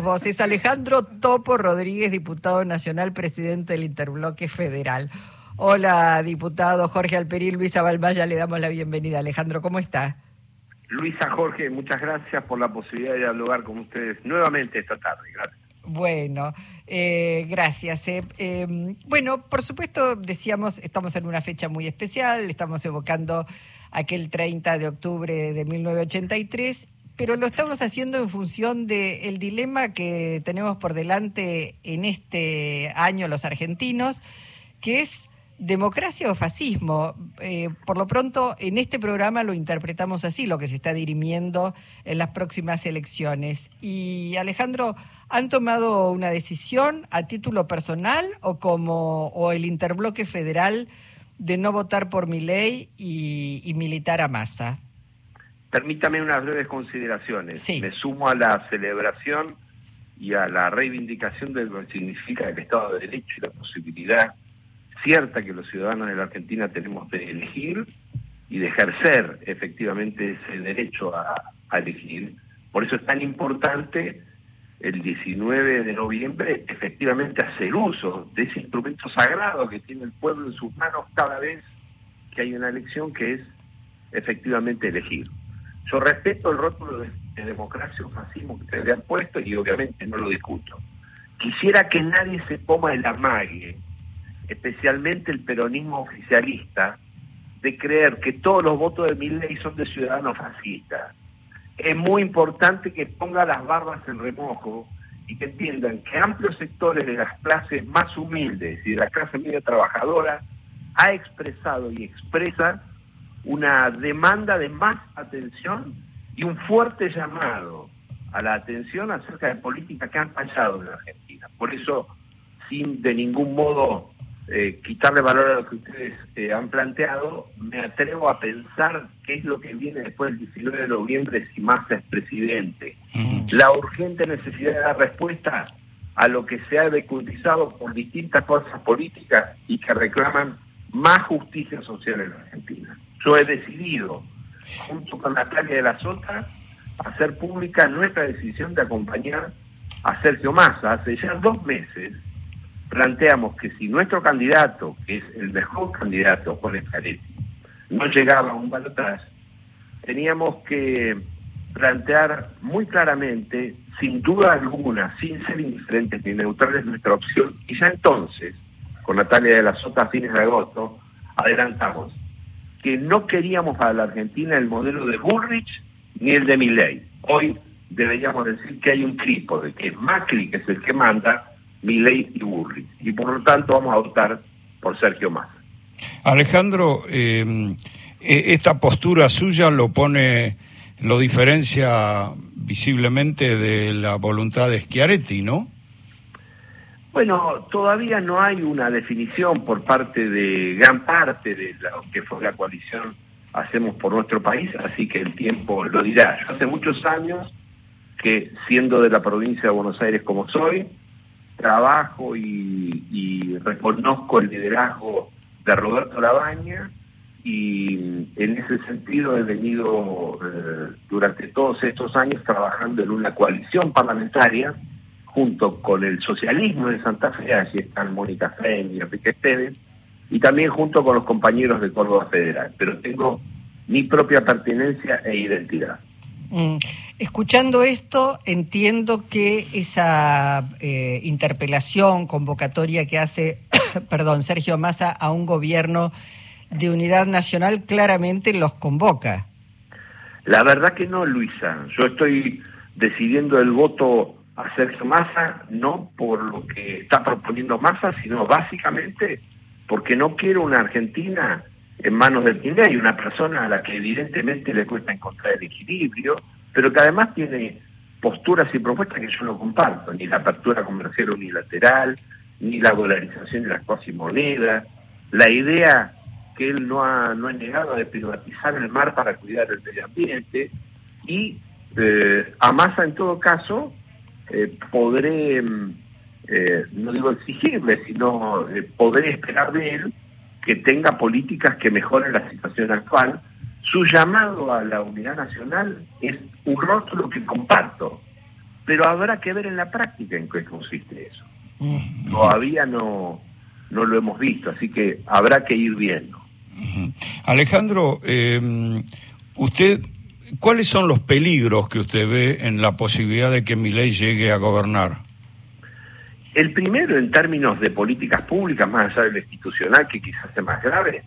Vos es Alejandro Topo Rodríguez, diputado nacional, presidente del Interbloque Federal. Hola, diputado Jorge Alperil, Luisa Balmaya, le damos la bienvenida. Alejandro, ¿cómo está? Luisa Jorge, muchas gracias por la posibilidad de dialogar con ustedes nuevamente esta tarde. Gracias. Bueno, eh, gracias. Eh. Eh, bueno, por supuesto, decíamos, estamos en una fecha muy especial, estamos evocando aquel 30 de octubre de 1983 pero lo estamos haciendo en función del dilema que tenemos por delante en este año los argentinos, que es democracia o fascismo. Eh, por lo pronto, en este programa lo interpretamos así, lo que se está dirimiendo en las próximas elecciones. Y Alejandro, ¿han tomado una decisión a título personal o como o el interbloque federal de no votar por mi ley y, y militar a masa? Permítame unas breves consideraciones. Me sumo a la celebración y a la reivindicación de lo que significa el Estado de Derecho y la posibilidad cierta que los ciudadanos de la Argentina tenemos de elegir y de ejercer efectivamente ese derecho a, elegir. Por eso es tan importante el 19 de noviembre efectivamente hacer uso de ese instrumento sagrado que tiene el pueblo en sus manos cada vez que hay una elección que es efectivamente elegir. Yo respeto el rótulo de, democracia o fascismo que le han puesto y obviamente no lo discuto. Quisiera que nadie se ponga el amague, especialmente el peronismo oficialista, de creer que todos los votos de mi ley son de ciudadanos fascistas. Es muy importante que ponga las barbas en remojo y que entiendan que amplios sectores de las clases más humildes y de la clase media trabajadora ha expresado y expresa una demanda de más atención y un fuerte llamado a la atención acerca de políticas que han fallado en la Argentina. Por eso, sin de ningún modo eh, quitarle valor a lo que ustedes eh, han planteado, me atrevo a pensar qué es lo que viene después del 19 de noviembre si Massa es presidente. La urgente necesidad de dar respuesta a lo que se ha decutizado por distintas fuerzas políticas y que reclaman más justicia social en la Argentina. Yo he decidido, junto con Natalia de la Sota, hacer pública nuestra decisión de acompañar a Sergio Massa. Hace ya dos meses planteamos que si nuestro candidato, que es el mejor candidato, Juan Escaretti, no llegaba a un balotaje, teníamos que plantear muy claramente, sin duda alguna, sin ser indiferentes ni neutrales, nuestra opción. Y ya entonces, con Natalia de la Sota a fines de agosto, adelantamos que no queríamos para la Argentina el modelo de Bullrich ni el de Milley. Hoy deberíamos decir que hay un trípode, que Macri, es el que manda, Milley y Bullrich. Y por lo tanto vamos a votar por Sergio Massa. Alejandro, eh, e-, esta postura suya lo pone, lo diferencia visiblemente de la voluntad de Schiaretti, ¿no? Bueno, todavía no hay una definición por parte de gran parte de lo que fue la coalición Hacemos por nuestro país, así que el tiempo lo dirá. Yo hace muchos años que, siendo de la provincia de Buenos Aires como soy, trabajo y, reconozco el liderazgo de Roberto Labaña y en ese sentido he venido eh, durante todos estos años trabajando en una coalición parlamentaria junto con el socialismo de Santa Fe, allí están Mónica Fe y Enrique Pérez, y también junto con los compañeros de Córdoba Federal, pero tengo mi propia pertenencia e identidad. Mm. Escuchando esto, entiendo que esa eh, interpelación, convocatoria que hace, perdón, Sergio Massa a un gobierno de unidad nacional claramente los convoca. La verdad que no, Luisa. Yo estoy decidiendo el voto a Sergio Massa, no por lo que está proponiendo Massa, sino básicamente porque no quiero una Argentina en manos del hay una persona a la que evidentemente le cuesta encontrar el equilibrio, pero que además tiene posturas y propuestas que yo no comparto, ni la apertura comercial unilateral, ni la dolarización de las monedas, la idea que él no ha, no ha negado de privatizar el mar para cuidar el medio ambiente, y eh, a Massa en todo caso eh, podré, mm, eh, no digo exigirle, sino eh, podré esperar de él que tenga políticas que mejoren la situación actual. Su llamado a la unidad nacional es un rótulo que comparto. pero habrá que ver en la práctica en qué consiste eso. Todavía no, no lo hemos visto, así que habrá que ir viendo. Alejandro, eh, usted, ¿cuáles son los peligros que usted ve en la posibilidad de que mi ley llegue a gobernar? El primero, en términos de políticas públicas, más allá de lo institucional, que quizás sea más grave,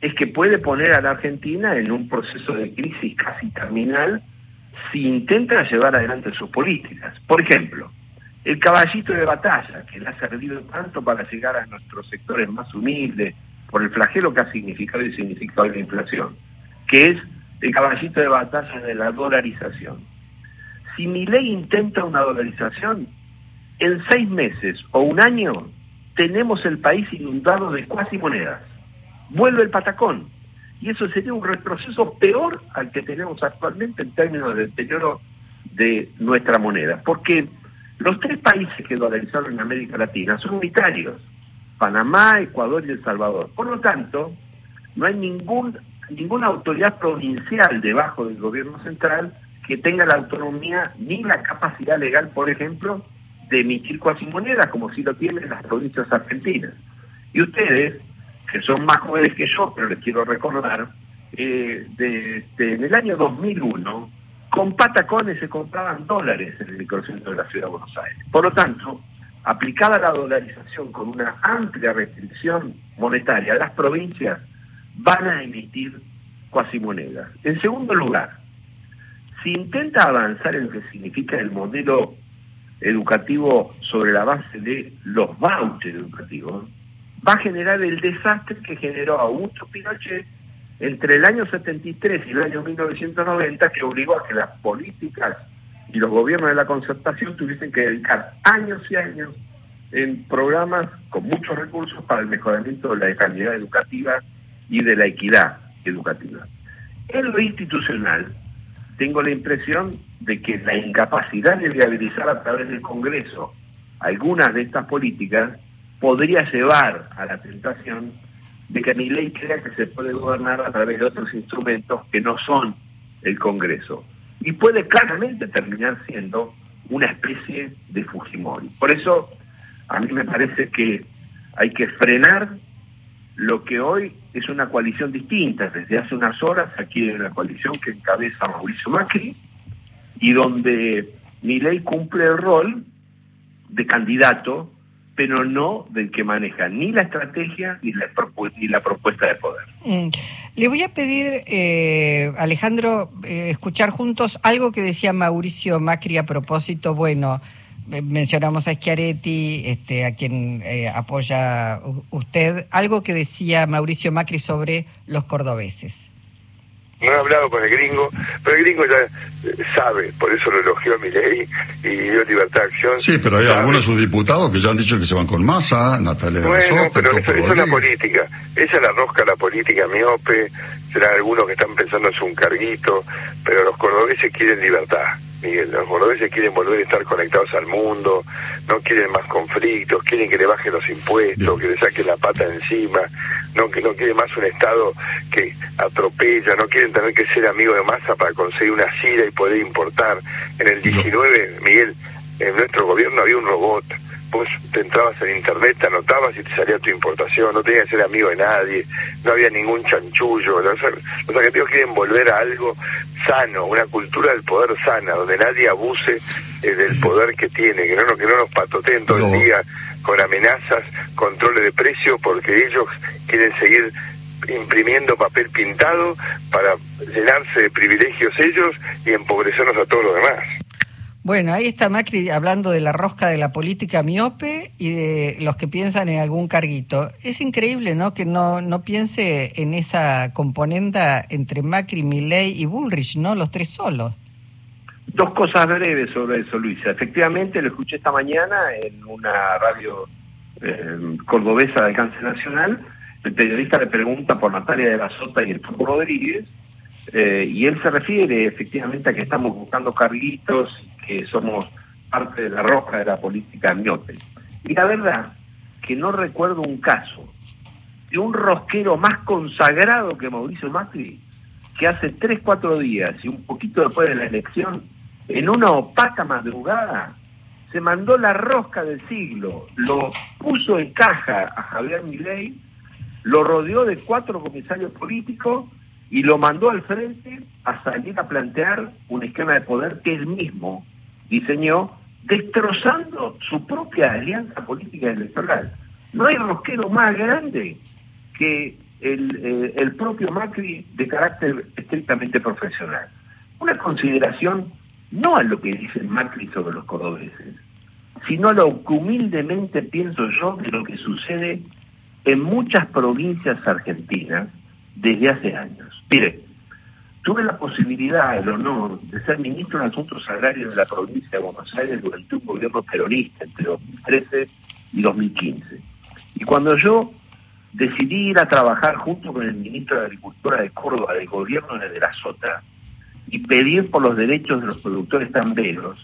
es que puede poner a la Argentina en un proceso de crisis casi terminal si intenta llevar adelante sus políticas. Por ejemplo, el caballito de batalla, que le ha servido tanto para llegar a nuestros sectores más humildes, por el flagelo que ha significado y significado la inflación, que es el caballito de batalla de la dolarización. Si mi ley intenta una dolarización, en seis meses o un año tenemos el país inundado de cuasi monedas. Vuelve el patacón. Y eso sería un retroceso peor al que tenemos actualmente en términos de deterioro de nuestra moneda. Porque los tres países que dolarizaron en América Latina son unitarios. Panamá, Ecuador y El Salvador. Por lo tanto, no hay ningún, ninguna autoridad provincial debajo del gobierno central que tenga la autonomía ni la capacidad legal, por ejemplo, de emitir cuasi monedas, como si lo tienen las provincias argentinas. Y ustedes, que son más jóvenes que yo, pero les quiero recordar, eh, de, en el año 2001, con patacones se compraban dólares en el microcentro de la ciudad de Buenos Aires. Por lo tanto, aplicada la dolarización con una amplia restricción monetaria, las provincias van a emitir cuasi monedas. En segundo lugar, si intenta avanzar en lo que significa el modelo educativo sobre la base de los vouchers educativos, va a generar el desastre que generó Augusto Pinochet entre el año 73 y el año 1990, que obligó a que las políticas y los gobiernos de la concertación tuviesen que dedicar años y años en programas con muchos recursos para el mejoramiento de la calidad educativa y de la equidad educativa. En lo institucional, tengo la impresión de que la incapacidad de viabilizar a través del Congreso algunas de estas políticas podría llevar a la tentación de que mi ley crea que se puede gobernar a través de otros instrumentos que no son el Congreso. Y puede claramente terminar siendo una especie de Fujimori. Por eso a mí me parece que hay que frenar lo que hoy es una coalición distinta. Desde hace unas horas aquí hay una coalición que encabeza Mauricio Macri y donde mi ley cumple el rol de candidato, pero no del que maneja ni la estrategia ni la, ni la propuesta de poder. Mm. Le voy a pedir, eh, Alejandro, eh, escuchar juntos algo que decía Mauricio Macri a propósito, bueno, mencionamos a Schiaretti, este, a quien eh, apoya usted, algo que decía Mauricio Macri sobre los cordobeses. No he hablado con el gringo, pero el gringo ya eh, sabe, por eso lo elogió a mi ley y dio libertad de acción. Sí, pero hay algunos de sus diputados que ya han dicho que se van con masa, Natalia Bueno, pero eso, es la política, esa es la rosca la política miope, serán algunos que están pensando en un carguito, pero los cordobeses quieren libertad Miguel, los cordobeses quieren volver a estar conectados al mundo, no quieren más conflictos, quieren que le bajen los impuestos, que le saquen la pata encima, no que no quieren más un Estado que atropella, no quieren tener que ser amigo de masa para conseguir una sida y poder importar. En el 19, Miguel, en nuestro gobierno había un robot vos te entrabas en internet, te anotabas y te salía tu importación, no tenías que ser amigo de nadie, no había ningún chanchullo. Los, los argentinos quieren volver a algo sano, una cultura del poder sana, donde nadie abuse eh, del poder que tiene, que no, que no nos patoteen todo el día con amenazas, controles de precio, porque ellos quieren seguir imprimiendo papel pintado para llenarse de privilegios ellos y empobrecernos a todos los demás. Bueno, ahí está Macri hablando de la rosca de la política miope y de los que piensan en algún carguito. Es increíble, ¿no? Que no, no piense en esa componenda entre Macri, Milley y Bullrich, ¿no? Los tres solos. Dos cosas breves sobre eso, Luisa. Efectivamente, lo escuché esta mañana en una radio eh, cordobesa de alcance nacional. El periodista le pregunta por Natalia de la Sota y el Turco Rodríguez, eh, y él se refiere efectivamente a que estamos buscando carguitos que somos parte de la roja de la política miope. Y la verdad que no recuerdo un caso de un rosquero más consagrado que Mauricio Macri, que hace tres, cuatro días y un poquito después de la elección en una opaca madrugada, se mandó la rosca del siglo, lo puso en caja a Javier Milei, lo rodeó de cuatro comisarios políticos y lo mandó al frente a salir a plantear un esquema de poder que él mismo diseñó, destrozando su propia alianza política electoral. No hay rosquero más grande que el, eh, el propio Macri de carácter estrictamente profesional. Una consideración no a lo que dice Macri sobre los cordobeses, sino a lo que humildemente pienso yo de lo que sucede en muchas provincias argentinas desde hace años. Mire, tuve la posibilidad, el honor de ser ministro de Asuntos Agrarios de la provincia de Buenos Aires durante un gobierno peronista entre 2013 y 2015. Y cuando yo decidí ir a trabajar junto con el ministro de Agricultura de Córdoba del gobierno de la Sota y pedir por los derechos de los productores tamberos,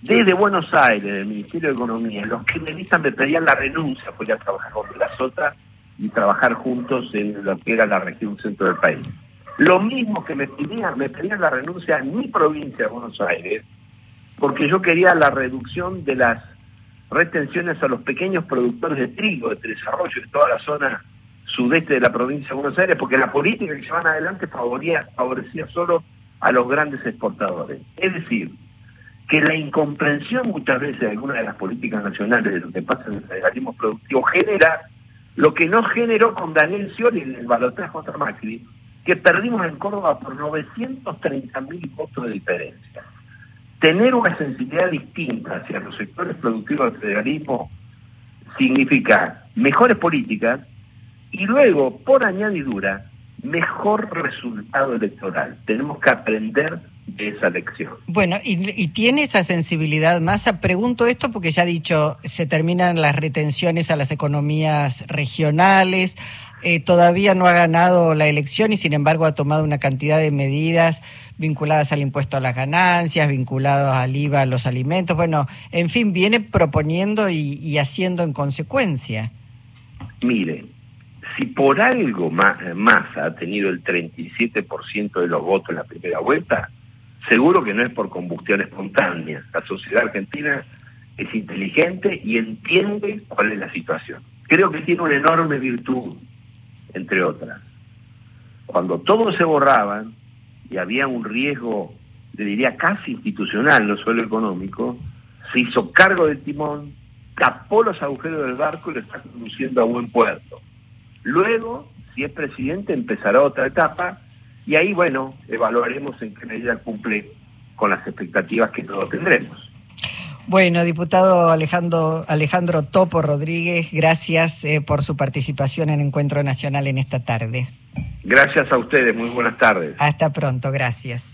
desde Buenos Aires, del Ministerio de Economía, los que me pedían la renuncia ir a trabajar con la Sota y trabajar juntos en lo que era la región centro del país. Lo mismo que me pedían, me pedían la renuncia en mi provincia de Buenos Aires, porque yo quería la reducción de las retenciones a los pequeños productores de trigo, de desarrollo de toda la zona sudeste de la provincia de Buenos Aires, porque la política que llevan adelante favorecía, solo a los grandes exportadores. Es decir, que la incomprensión muchas veces de algunas de las políticas nacionales de lo que pasa en el federalismo productivo genera lo que no generó con Daniel Scioli en el balotaje contra Macri, que perdimos en Córdoba por 930 mil votos de diferencia. Tener una sensibilidad distinta hacia los sectores productivos del federalismo significa mejores políticas y luego, por añadidura, mejor resultado electoral. Tenemos que aprender de esa lección. Bueno, y, tiene esa sensibilidad más. Pregunto esto porque ya ha dicho, se terminan las retenciones a las economías regionales. Eh, todavía no ha ganado la elección y sin embargo ha tomado una cantidad de medidas vinculadas al impuesto a las ganancias, vinculadas al IVA a los alimentos. Bueno, en fin, viene proponiendo y haciendo en consecuencia. Mire, si por algo más ha tenido el 37% de los votos en la primera vuelta, seguro que no es por combustión espontánea. La sociedad argentina es inteligente y entiende cuál es la situación. Creo que tiene una enorme virtud, entre otras. Cuando todos se borraban y había un riesgo, le diría casi institucional, no solo económico, se hizo cargo del timón, tapó los agujeros del barco y lo está conduciendo a buen puerto. Luego, si es presidente, empezará otra etapa y ahí, bueno, evaluaremos en qué medida cumple con las expectativas que todos tendremos. Bueno, diputado Alejandro, Alejandro Topo Rodríguez, gracias eh, por su participación en Encuentro Nacional en esta tarde. Gracias a ustedes, muy buenas tardes. Hasta pronto, gracias.